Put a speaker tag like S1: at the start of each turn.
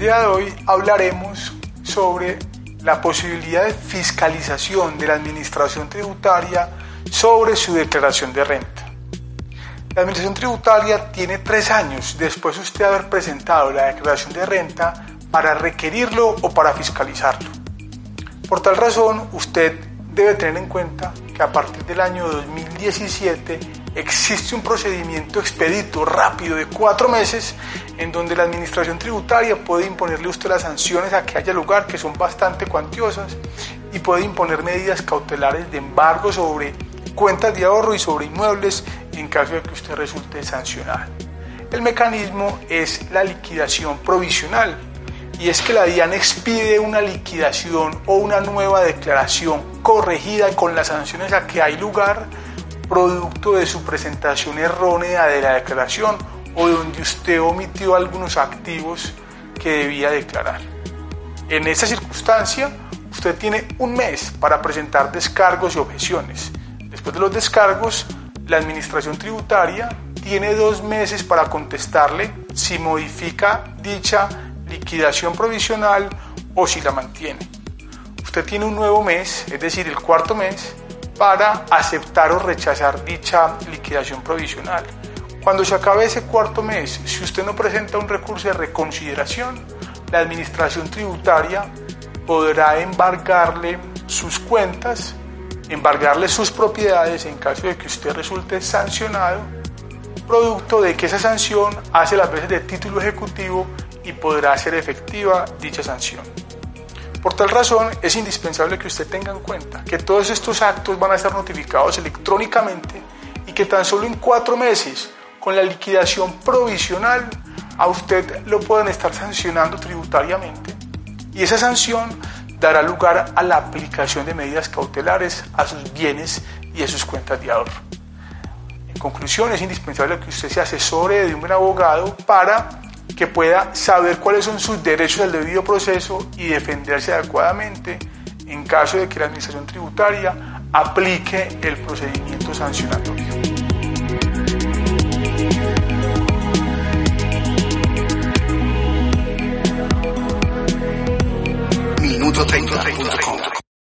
S1: día de hoy hablaremos sobre la posibilidad de fiscalización de la Administración Tributaria sobre su declaración de renta. La Administración Tributaria tiene tres años después de usted haber presentado la declaración de renta para requerirlo o para fiscalizarlo. Por tal razón, usted debe tener en cuenta que a partir del año 2017 existe un procedimiento expedito, rápido, de cuatro meses, en donde la Administración Tributaria puede imponerle a usted las sanciones a que haya lugar, que son bastante cuantiosas, y puede imponer medidas cautelares de embargo sobre cuentas de ahorro y sobre inmuebles en caso de que usted resulte sancionado. El mecanismo es la liquidación provisional, y es que la DIAN expide una liquidación o una nueva declaración corregida con las sanciones a que hay lugar producto de su presentación errónea de la declaración o donde usted omitió algunos activos que debía declarar. En esta circunstancia, usted tiene un mes para presentar descargos y objeciones. Después de los descargos, la Administración Tributaria tiene dos meses para contestarle si modifica dicha liquidación provisional o si la mantiene. Usted tiene un nuevo mes, es decir, el cuarto mes, para aceptar o rechazar dicha liquidación provisional. Cuando se acabe ese cuarto mes, si usted no presenta un recurso de reconsideración, la Administración Tributaria podrá embargarle sus cuentas, embargarle sus propiedades en caso de que usted resulte sancionado, producto de que esa sanción hace las veces de título ejecutivo y podrá ser efectiva dicha sanción. Por tal razón, es indispensable que usted tenga en cuenta que todos estos actos van a estar notificados electrónicamente y que tan solo en cuatro meses, con la liquidación provisional, a usted lo pueden estar sancionando tributariamente. Y esa sanción dará lugar a la aplicación de medidas cautelares a sus bienes y a sus cuentas de ahorro. En conclusión, es indispensable que usted se asesore de un buen abogado para que pueda saber cuáles son sus derechos al debido proceso y defenderse adecuadamente en caso de que la Administración Tributaria aplique el procedimiento sancionatorio. Minuto 30. 30.